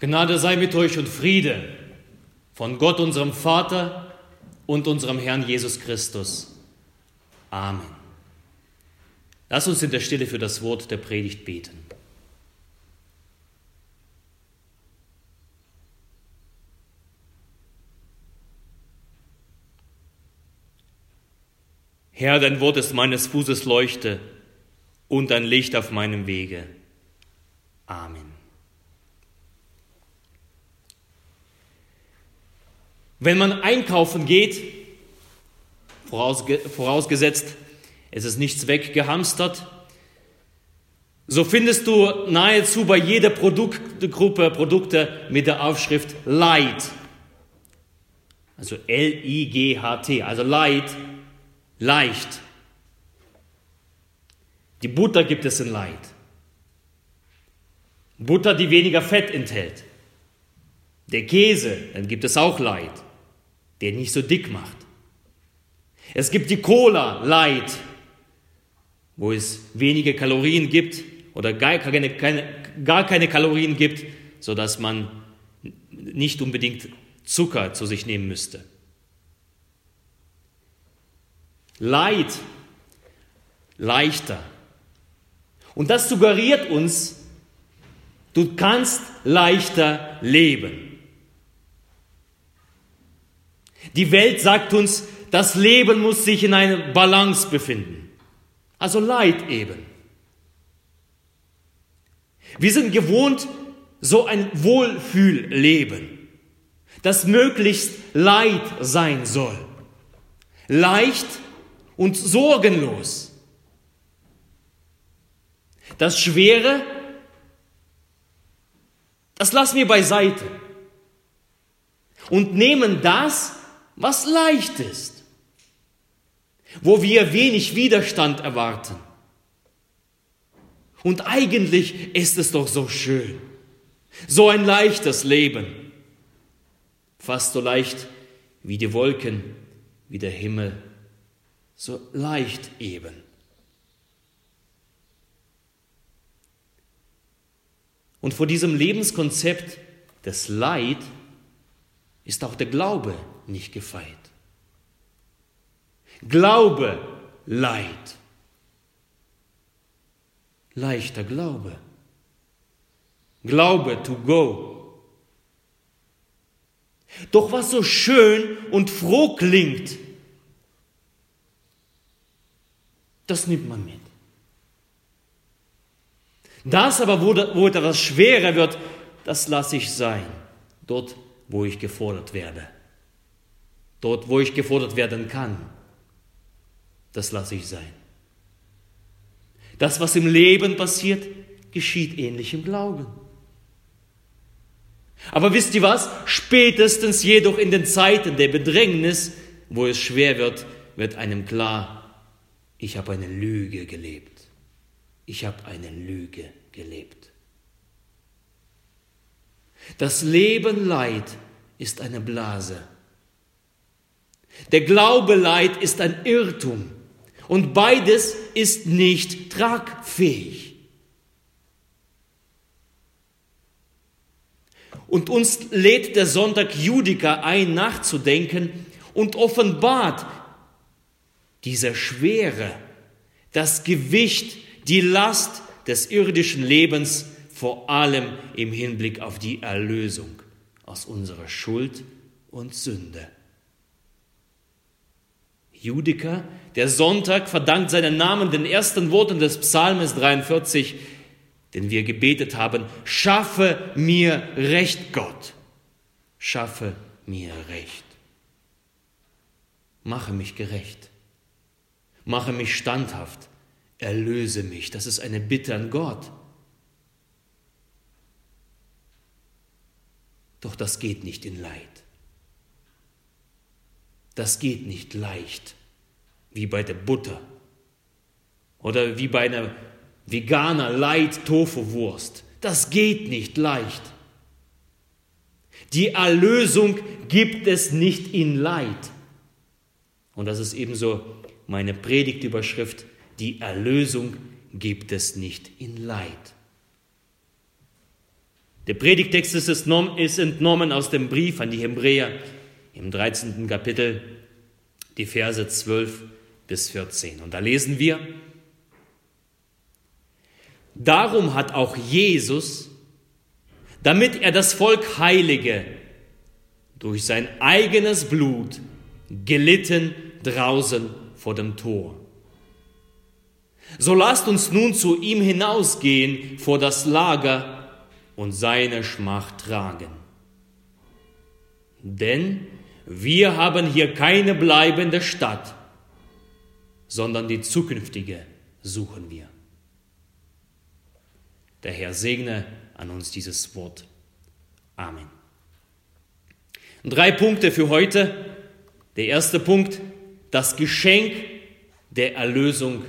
Gnade sei mit euch und Friede von Gott, unserem Vater und unserem Herrn Jesus Christus. Amen. Lass uns in der Stille für das Wort der Predigt beten. Herr, dein Wort ist meines Fußes Leuchte und ein Licht auf meinem Wege. Amen. Wenn man einkaufen geht, vorausgesetzt, es ist nichts weggehamstert, so findest du nahezu bei jeder Produktgruppe Produkte mit der Aufschrift Light. Also L-I-G-H-T, also Light, leicht. Die Butter gibt es in Light. Butter, die weniger Fett enthält. Der Käse, dann gibt es auch Light, der nicht so dick macht. Es gibt die Cola Light, wo es wenige Kalorien gibt oder gar keine, keine, gar keine Kalorien gibt, sodass man nicht unbedingt Zucker zu sich nehmen müsste. Light, leichter. Und das suggeriert uns, du kannst leichter leben. Die Welt sagt uns, das Leben muss sich in einer Balance befinden. Also Leid eben. Wir sind gewohnt, so ein Wohlfühlleben, das möglichst Leid sein soll. Leicht und sorgenlos. Das Schwere, das lassen wir beiseite und nehmen das, was leicht ist wo wir wenig Widerstand erwarten. Und eigentlich ist es doch so schön, so ein leichtes Leben, fast so leicht wie die Wolken, wie der Himmel, so leicht eben. Und vor diesem Lebenskonzept des Leid ist auch der Glaube nicht gefeit. Glaube, Leid. Leichter Glaube. Glaube to go. Doch was so schön und froh klingt, das nimmt man mit. Das aber, wo, etwas schwerer wird, das lasse ich sein. Dort, wo ich gefordert werde. Dort, wo ich gefordert werden kann das lasse ich sein. Das, was im Leben passiert, geschieht ähnlich im Glauben. Aber wisst ihr was? Spätestens jedoch in den Zeiten der Bedrängnis, wo es schwer wird, wird einem klar, ich habe eine Lüge gelebt. Ich habe eine Lüge gelebt. Das Leben Leid ist eine Blase. Der Glaube Leid ist ein Irrtum. Und beides ist nicht tragfähig. Und uns lädt der Sonntag Judika ein, nachzudenken und offenbart diese Schwere, das Gewicht, die Last des irdischen Lebens, vor allem im Hinblick auf die Erlösung aus unserer Schuld und Sünde. Judika, der Sonntag verdankt seinen Namen den ersten Worten des Psalmes 43, den wir gebetet haben, schaffe mir Recht, Gott, schaffe mir Recht. Mache mich gerecht, mache mich standhaft, erlöse mich. Das ist eine Bitte an Gott. Doch das geht nicht in Leid. Das geht nicht leicht, wie bei der Butter oder wie bei einer veganer Light Tofu Wurst. Das geht nicht leicht. Die Erlösung gibt es nicht in Leid. Und das ist ebenso meine Predigtüberschrift. Die Erlösung gibt es nicht in Leid. Der Predigtext ist entnommen aus dem Brief an die Hebräer im 13. Kapitel, die Verse 12 bis 14. Und da lesen wir, Darum hat auch Jesus, damit er das Volk heilige, durch sein eigenes Blut gelitten draußen vor dem Tor. So lasst uns nun zu ihm hinausgehen vor das Lager und seine Schmach tragen. Denn wir haben hier keine bleibende Stadt, sondern die zukünftige suchen wir. Der Herr segne an uns dieses Wort. Amen. Drei Punkte für heute. Der erste Punkt, das Geschenk der Erlösung,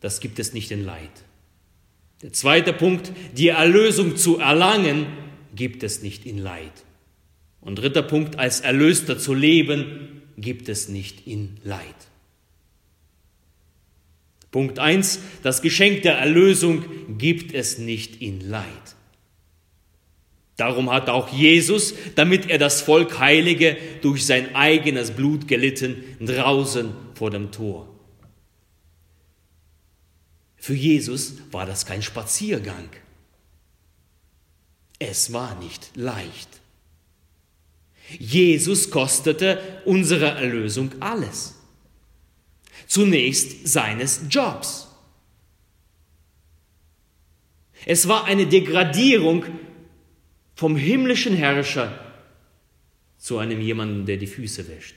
das gibt es nicht in Leid. Der zweite Punkt, die Erlösung zu erlangen, gibt es nicht in Leid. Und dritter Punkt, als Erlöster zu leben, gibt es nicht in Leid. Punkt 1, das Geschenk der Erlösung gibt es nicht in Leid. Darum hat auch Jesus, damit er das Volk heilige, durch sein eigenes Blut gelitten, draußen vor dem Tor. Für Jesus war das kein Spaziergang. Es war nicht leicht. Jesus kostete unsere Erlösung alles. Zunächst seines Jobs. Es war eine Degradierung vom himmlischen Herrscher zu einem jemanden, der die Füße wäscht.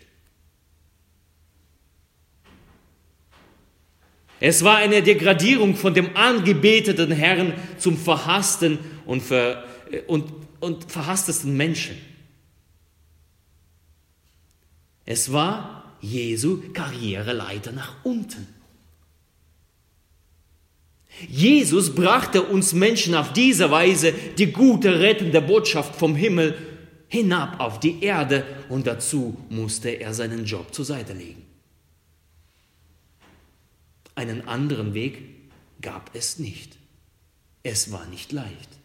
Es war eine Degradierung von dem angebeteten Herrn zum verhassten und, ver, und, und verhasstesten Menschen. Es war Jesu Karriereleiter nach unten. Jesus brachte uns Menschen auf diese Weise die gute, rettende Botschaft vom Himmel hinab auf die Erde und dazu musste er seinen Job zur Seite legen. Einen anderen Weg gab es nicht. Es war nicht leicht.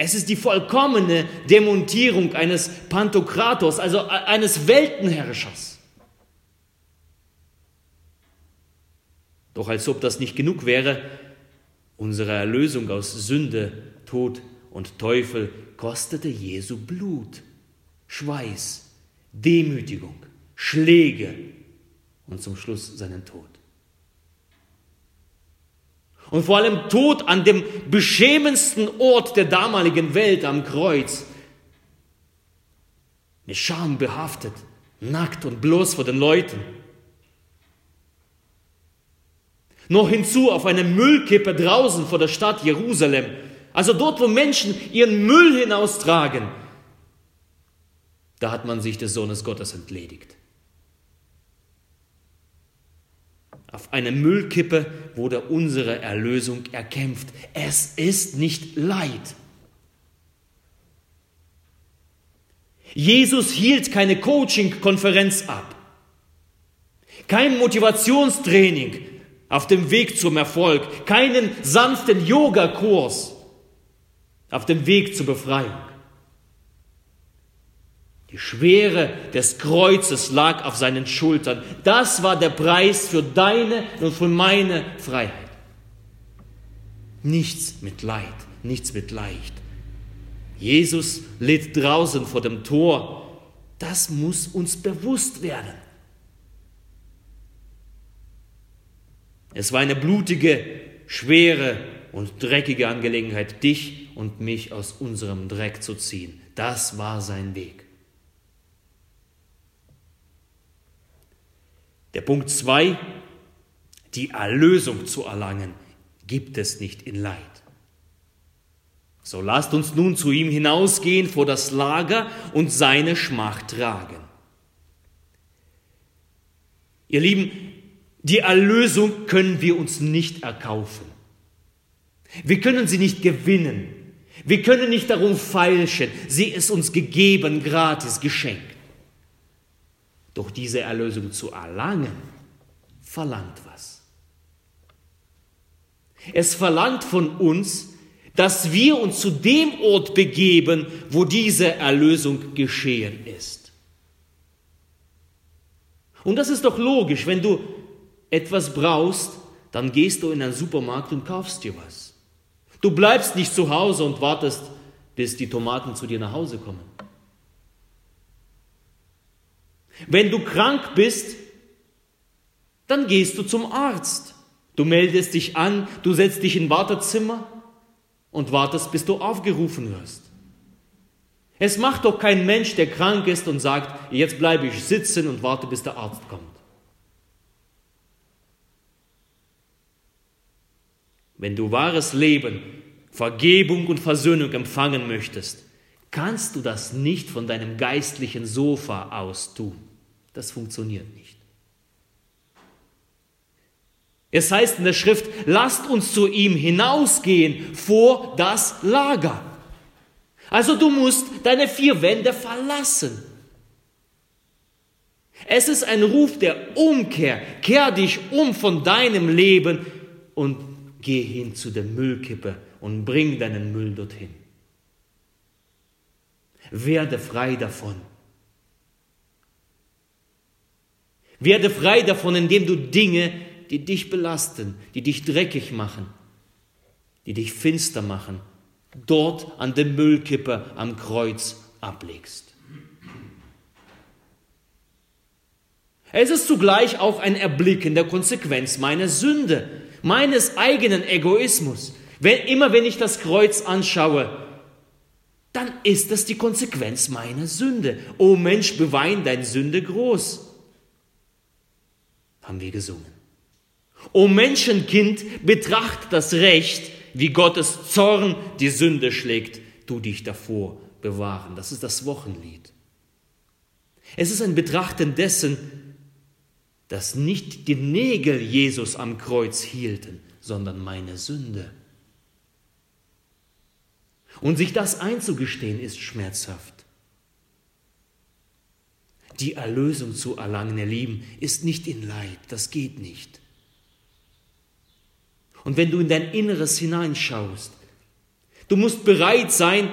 Es ist die vollkommene Demontierung eines Pantokrators, also eines Weltenherrschers. Doch als ob das nicht genug wäre, unsere Erlösung aus Sünde, Tod und Teufel kostete Jesu Blut, Schweiß, Demütigung, Schläge und zum Schluss seinen Tod. Und vor allem Tod an dem beschämendsten Ort der damaligen Welt am Kreuz. Mit Scham behaftet, nackt und bloß vor den Leuten. Noch hinzu auf einer Müllkippe draußen vor der Stadt Jerusalem. Also dort, wo Menschen ihren Müll hinaustragen. Da hat man sich des Sohnes Gottes entledigt. Auf einer Müllkippe wurde unsere Erlösung erkämpft. Es ist nicht Leid. Jesus hielt keine Coaching-Konferenz ab, kein Motivationstraining, auf dem Weg zum Erfolg, keinen sanften Yogakurs auf dem Weg zur Befreiung. Die Schwere des Kreuzes lag auf seinen Schultern. Das war der Preis für deine und für meine Freiheit. Nichts mit Leid, nichts mit leicht. Jesus litt draußen vor dem Tor. Das muss uns bewusst werden. Es war eine blutige, schwere und dreckige Angelegenheit, dich und mich aus unserem Dreck zu ziehen. Das war sein Weg. Der Punkt 2, die Erlösung zu erlangen, gibt es nicht in Leid. So lasst uns nun zu ihm hinausgehen vor das Lager und seine Schmach tragen. Ihr Lieben, die Erlösung können wir uns nicht erkaufen. Wir können sie nicht gewinnen. Wir können nicht darum feilschen. Sie ist uns gegeben, gratis geschenkt. Doch diese Erlösung zu erlangen, verlangt was. Es verlangt von uns, dass wir uns zu dem Ort begeben, wo diese Erlösung geschehen ist. Und das ist doch logisch, wenn du etwas brauchst, dann gehst du in einen Supermarkt und kaufst dir was. Du bleibst nicht zu Hause und wartest, bis die Tomaten zu dir nach Hause kommen. Wenn du krank bist, dann gehst du zum Arzt. Du meldest dich an, du setzt dich in Wartezimmer und wartest, bis du aufgerufen wirst. Es macht doch kein Mensch, der krank ist und sagt, jetzt bleibe ich sitzen und warte, bis der Arzt kommt. Wenn du wahres Leben, Vergebung und Versöhnung empfangen möchtest, kannst du das nicht von deinem geistlichen Sofa aus tun. Das funktioniert nicht. Es heißt in der Schrift, lasst uns zu ihm hinausgehen vor das Lager. Also du musst deine vier Wände verlassen. Es ist ein Ruf der Umkehr. Kehr dich um von deinem Leben und geh hin zu der Müllkippe und bring deinen Müll dorthin. Werde frei davon. Werde frei davon, indem du Dinge die dich belasten, die dich dreckig machen, die dich finster machen, dort an der Müllkippe am Kreuz ablegst. Es ist zugleich auch ein Erblicken der Konsequenz meiner Sünde, meines eigenen Egoismus. Wenn, immer wenn ich das Kreuz anschaue, dann ist das die Konsequenz meiner Sünde. O Mensch, bewein dein Sünde groß. Haben wir gesungen. O Menschenkind, betracht das Recht, wie Gottes Zorn die Sünde schlägt, du dich davor bewahren. Das ist das Wochenlied. Es ist ein Betrachten dessen, dass nicht die Nägel Jesus am Kreuz hielten, sondern meine Sünde. Und sich das einzugestehen ist schmerzhaft. Die Erlösung zu erlangen, ihr Lieben, ist nicht in Leid, das geht nicht. Und wenn du in dein Inneres hineinschaust, du musst bereit sein,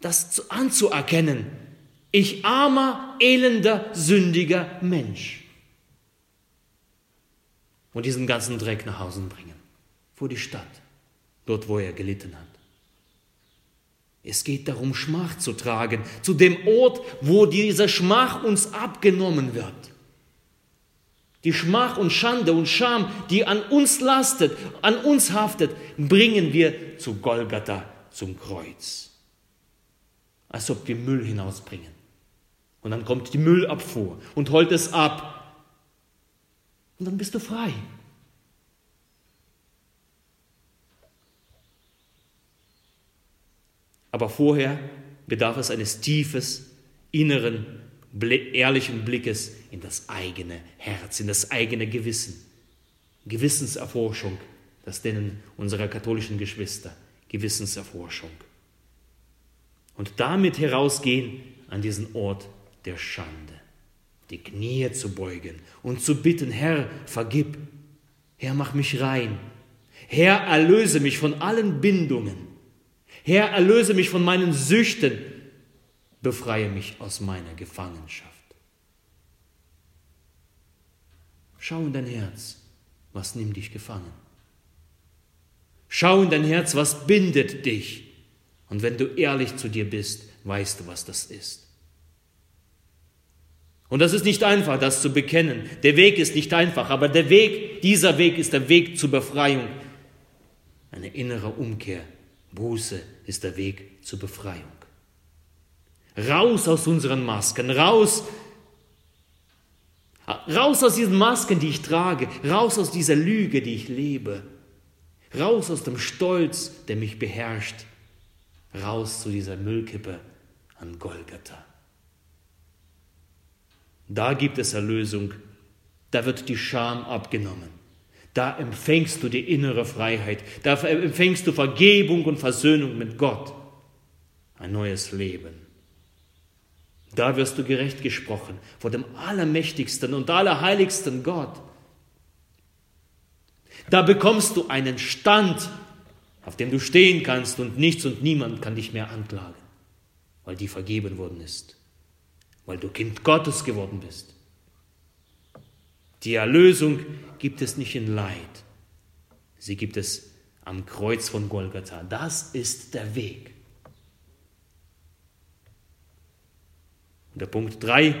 das anzuerkennen. Ich armer, elender, sündiger Mensch. Und diesen ganzen Dreck nach Hause bringen, vor die Stadt, dort wo er gelitten hat. Es geht darum, Schmach zu tragen, zu dem Ort, wo diese Schmach uns abgenommen wird die Schmach und Schande und Scham, die an uns lastet, an uns haftet, bringen wir zu Golgatha, zum Kreuz. Als ob wir Müll hinausbringen. Und dann kommt die Müllabfuhr und holt es ab. Und dann bist du frei. Aber vorher bedarf es eines tiefes, inneren ehrlichen Blickes in das eigene Herz, in das eigene Gewissen. Gewissenserforschung, das nennen unsere katholischen Geschwister Gewissenserforschung. Und damit herausgehen an diesen Ort der Schande, die Knie zu beugen und zu bitten, Herr, vergib, Herr, mach mich rein, Herr, erlöse mich von allen Bindungen, Herr, erlöse mich von meinen Süchten, befreie mich aus meiner Gefangenschaft. Schau in dein Herz, was nimmt dich gefangen. Schau in dein Herz, was bindet dich. Und wenn du ehrlich zu dir bist, weißt du, was das ist. Und das ist nicht einfach, das zu bekennen. Der Weg ist nicht einfach, aber der Weg, dieser Weg ist der Weg zur Befreiung. Eine innere Umkehr, Buße ist der Weg zur Befreiung. Raus aus unseren Masken, raus, raus aus diesen Masken, die ich trage, raus aus dieser Lüge, die ich lebe, raus aus dem Stolz, der mich beherrscht, raus zu dieser Müllkippe an Golgatha. Da gibt es Erlösung, da wird die Scham abgenommen. Da empfängst du die innere Freiheit, da empfängst du Vergebung und Versöhnung mit Gott, ein neues Leben. Da wirst du gerecht gesprochen vor dem allermächtigsten und allerheiligsten Gott. Da bekommst du einen Stand, auf dem du stehen kannst und nichts und niemand kann dich mehr anklagen, weil dir vergeben worden ist, weil du Kind Gottes geworden bist. Die Erlösung gibt es nicht in Leid, sie gibt es am Kreuz von Golgatha. Das ist der Weg. Und der Punkt 3,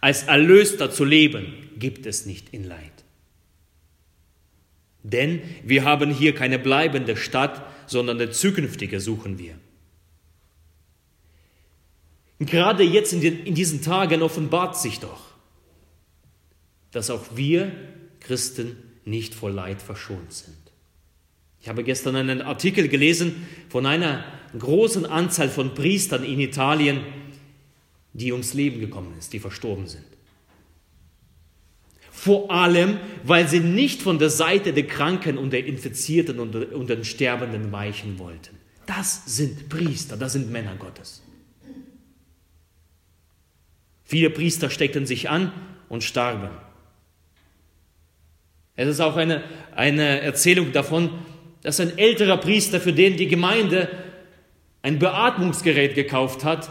als Erlöster zu leben, gibt es nicht in Leid. Denn wir haben hier keine bleibende Stadt, sondern eine zukünftige suchen wir. Gerade jetzt in, den, in diesen Tagen offenbart sich doch, dass auch wir Christen nicht vor Leid verschont sind. Ich habe gestern einen Artikel gelesen von einer großen Anzahl von Priestern in Italien, die ums Leben gekommen ist, die verstorben sind. Vor allem, weil sie nicht von der Seite der Kranken und der Infizierten und, und den Sterbenden weichen wollten. Das sind Priester, das sind Männer Gottes. Viele Priester steckten sich an und starben. Es ist auch eine, eine Erzählung davon, dass ein älterer Priester, für den die Gemeinde ein Beatmungsgerät gekauft hat,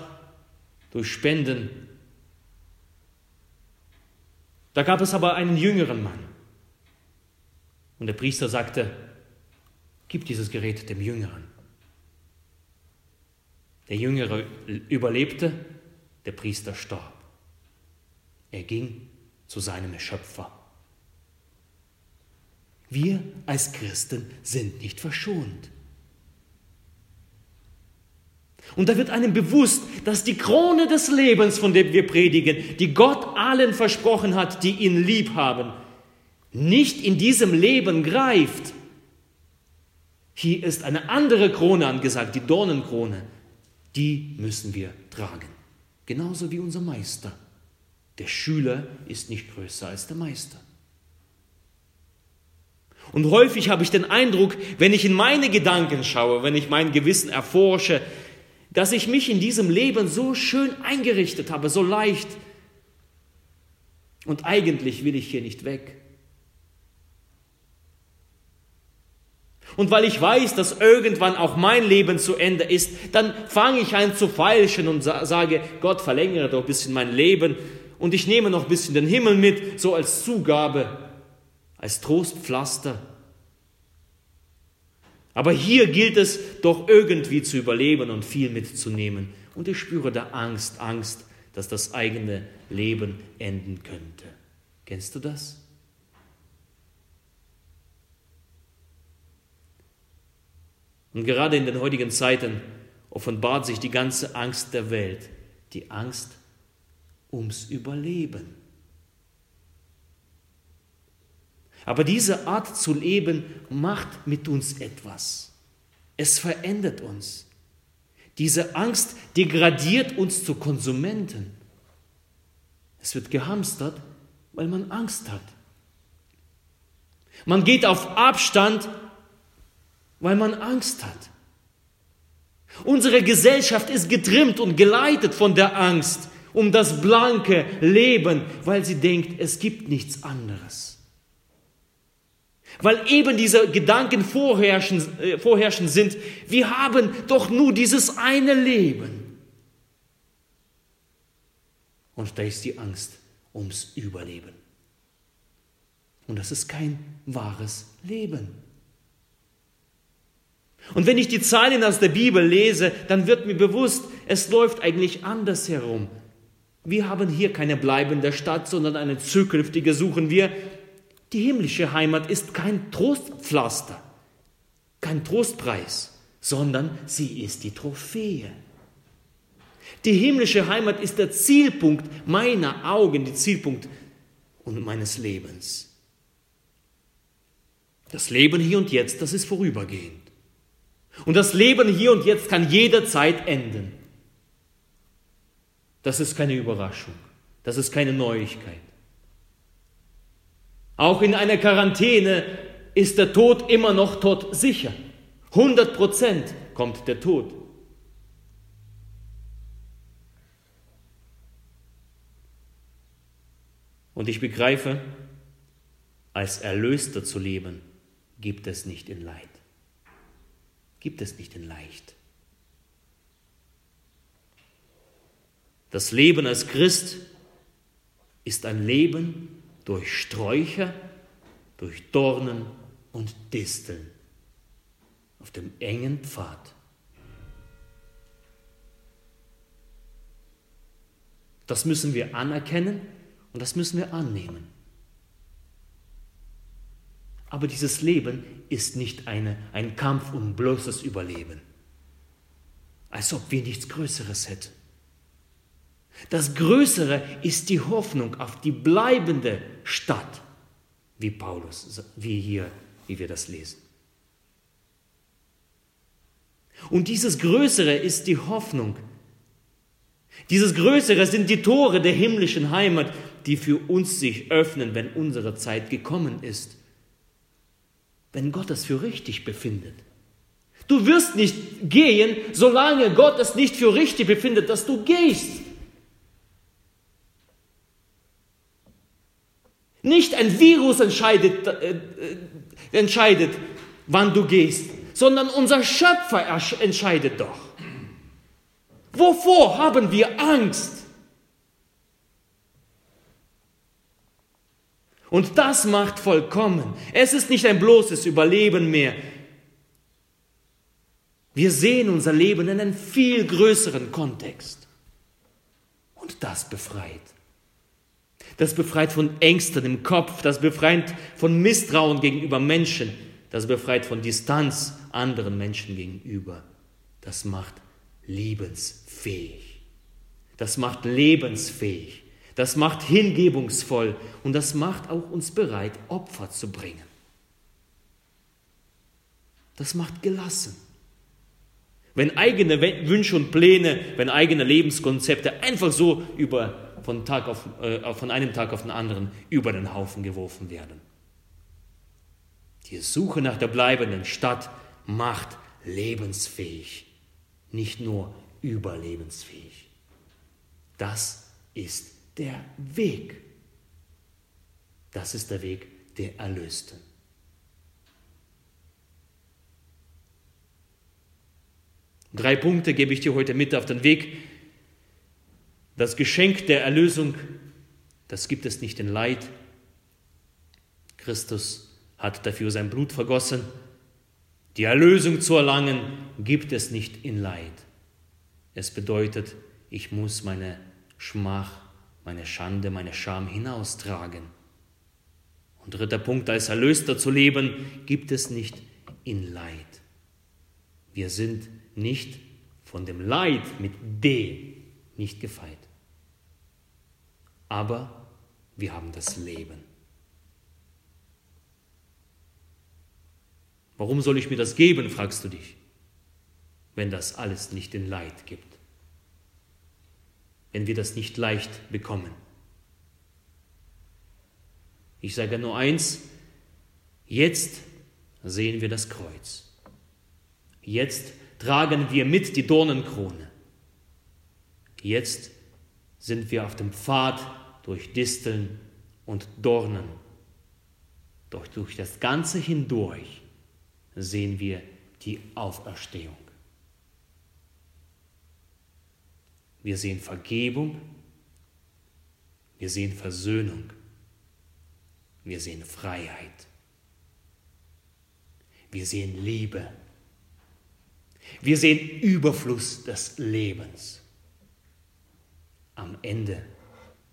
durch Spenden. Da gab es aber einen jüngeren Mann. Und der Priester sagte, gib dieses Gerät dem Jüngeren. Der Jüngere überlebte, der Priester starb. Er ging zu seinem Schöpfer. Wir als Christen sind nicht verschont. Und da wird einem bewusst, dass die Krone des Lebens, von dem wir predigen, die Gott allen versprochen hat, die ihn lieb haben, nicht in diesem Leben greift. Hier ist eine andere Krone angesagt, die Dornenkrone. Die müssen wir tragen. Genauso wie unser Meister. Der Schüler ist nicht größer als der Meister. Und häufig habe ich den Eindruck, wenn ich in meine Gedanken schaue, wenn ich mein Gewissen erforsche, dass ich mich in diesem Leben so schön eingerichtet habe, so leicht. Und eigentlich will ich hier nicht weg. Und weil ich weiß, dass irgendwann auch mein Leben zu Ende ist, dann fange ich an zu feilschen und sage, Gott, verlängere doch ein bisschen mein Leben und ich nehme noch ein bisschen den Himmel mit, so als Zugabe, als Trostpflaster. Aber hier gilt es doch irgendwie zu überleben und viel mitzunehmen. Und ich spüre da Angst, Angst, dass das eigene Leben enden könnte. Kennst du das? Und gerade in den heutigen Zeiten offenbart sich die ganze Angst der Welt, die Angst ums Überleben. Aber diese Art zu leben macht mit uns etwas. Es verändert uns. Diese Angst degradiert uns zu Konsumenten. Es wird gehamstert, weil man Angst hat. Man geht auf Abstand, weil man Angst hat. Unsere Gesellschaft ist getrimmt und geleitet von der Angst um das blanke Leben, weil sie denkt, es gibt nichts anderes. Weil eben diese Gedanken vorherrschen, äh, vorherrschen sind, wir haben doch nur dieses eine Leben. Und da ist die Angst ums Überleben. Und das ist kein wahres Leben. Und wenn ich die Zeilen aus der Bibel lese, dann wird mir bewusst, es läuft eigentlich anders herum. Wir haben hier keine bleibende Stadt, sondern eine zukünftige suchen wir, die himmlische Heimat ist kein Trostpflaster, kein Trostpreis, sondern sie ist die Trophäe. Die himmlische Heimat ist der Zielpunkt meiner Augen, der Zielpunkt und meines Lebens. Das Leben hier und jetzt, das ist vorübergehend. Und das Leben hier und jetzt kann jederzeit enden. Das ist keine Überraschung. Das ist keine Neuigkeit. Auch in einer Quarantäne ist der Tod immer noch tot sicher. 100 Prozent kommt der Tod. Und ich begreife, als Erlöster zu leben, gibt es nicht in Leid. gibt es nicht in leicht. Das Leben als Christ ist ein Leben durch Sträucher, durch Dornen und Disteln auf dem engen Pfad. Das müssen wir anerkennen und das müssen wir annehmen. Aber dieses Leben ist nicht eine, ein Kampf um bloßes Überleben, als ob wir nichts Größeres hätten. Das Größere ist die Hoffnung auf die bleibende Stadt, wie Paulus, wie hier, wie wir das lesen. Und dieses Größere ist die Hoffnung. Dieses Größere sind die Tore der himmlischen Heimat, die für uns sich öffnen, wenn unsere Zeit gekommen ist. Wenn Gott es für richtig befindet. Du wirst nicht gehen, solange Gott es nicht für richtig befindet, dass du gehst. Nicht ein Virus entscheidet, äh, äh, entscheidet, wann du gehst, sondern unser Schöpfer entscheidet doch. Wovor haben wir Angst? Und das macht vollkommen. Es ist nicht ein bloßes Überleben mehr. Wir sehen unser Leben in einem viel größeren Kontext. Und das befreit. Das befreit von Ängsten im Kopf, das befreit von Misstrauen gegenüber Menschen, das befreit von Distanz anderen Menschen gegenüber. Das macht liebensfähig. Das macht lebensfähig. Das macht hingebungsvoll und das macht auch uns bereit, Opfer zu bringen. Das macht gelassen. Wenn eigene Wünsche und Pläne, wenn eigene Lebenskonzepte einfach so über von, Tag auf, äh, von einem Tag auf den anderen über den Haufen geworfen werden. Die Suche nach der bleibenden Stadt macht lebensfähig, nicht nur überlebensfähig. Das ist der Weg. Das ist der Weg der Erlösten. Drei Punkte gebe ich dir heute mit auf den Weg, das Geschenk der Erlösung, das gibt es nicht in Leid. Christus hat dafür sein Blut vergossen. Die Erlösung zu erlangen, gibt es nicht in Leid. Es bedeutet, ich muss meine Schmach, meine Schande, meine Scham hinaustragen. Und dritter Punkt, als Erlöster zu leben, gibt es nicht in Leid. Wir sind nicht von dem Leid mit D nicht gefeit aber wir haben das Leben. Warum soll ich mir das geben, fragst du dich, wenn das alles nicht in Leid gibt, wenn wir das nicht leicht bekommen. Ich sage nur eins, jetzt sehen wir das Kreuz. Jetzt tragen wir mit die Dornenkrone. Jetzt sind wir auf dem Pfad durch Disteln und Dornen. Doch durch das Ganze hindurch sehen wir die Auferstehung. Wir sehen Vergebung, wir sehen Versöhnung, wir sehen Freiheit, wir sehen Liebe, wir sehen Überfluss des Lebens. Am Ende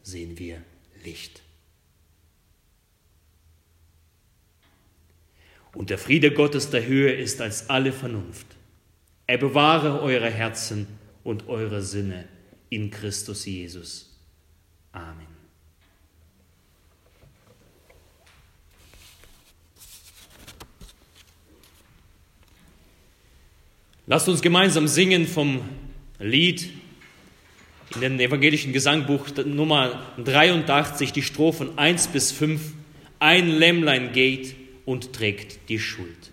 sehen wir Licht. Und der Friede Gottes der Höhe ist als alle Vernunft. Er bewahre eure Herzen und eure Sinne in Christus Jesus. Amen. Lasst uns gemeinsam singen vom Lied in dem evangelischen Gesangbuch Nummer 83 die Strophen 1 bis 5. Ein Lämmlein geht und trägt die Schuld.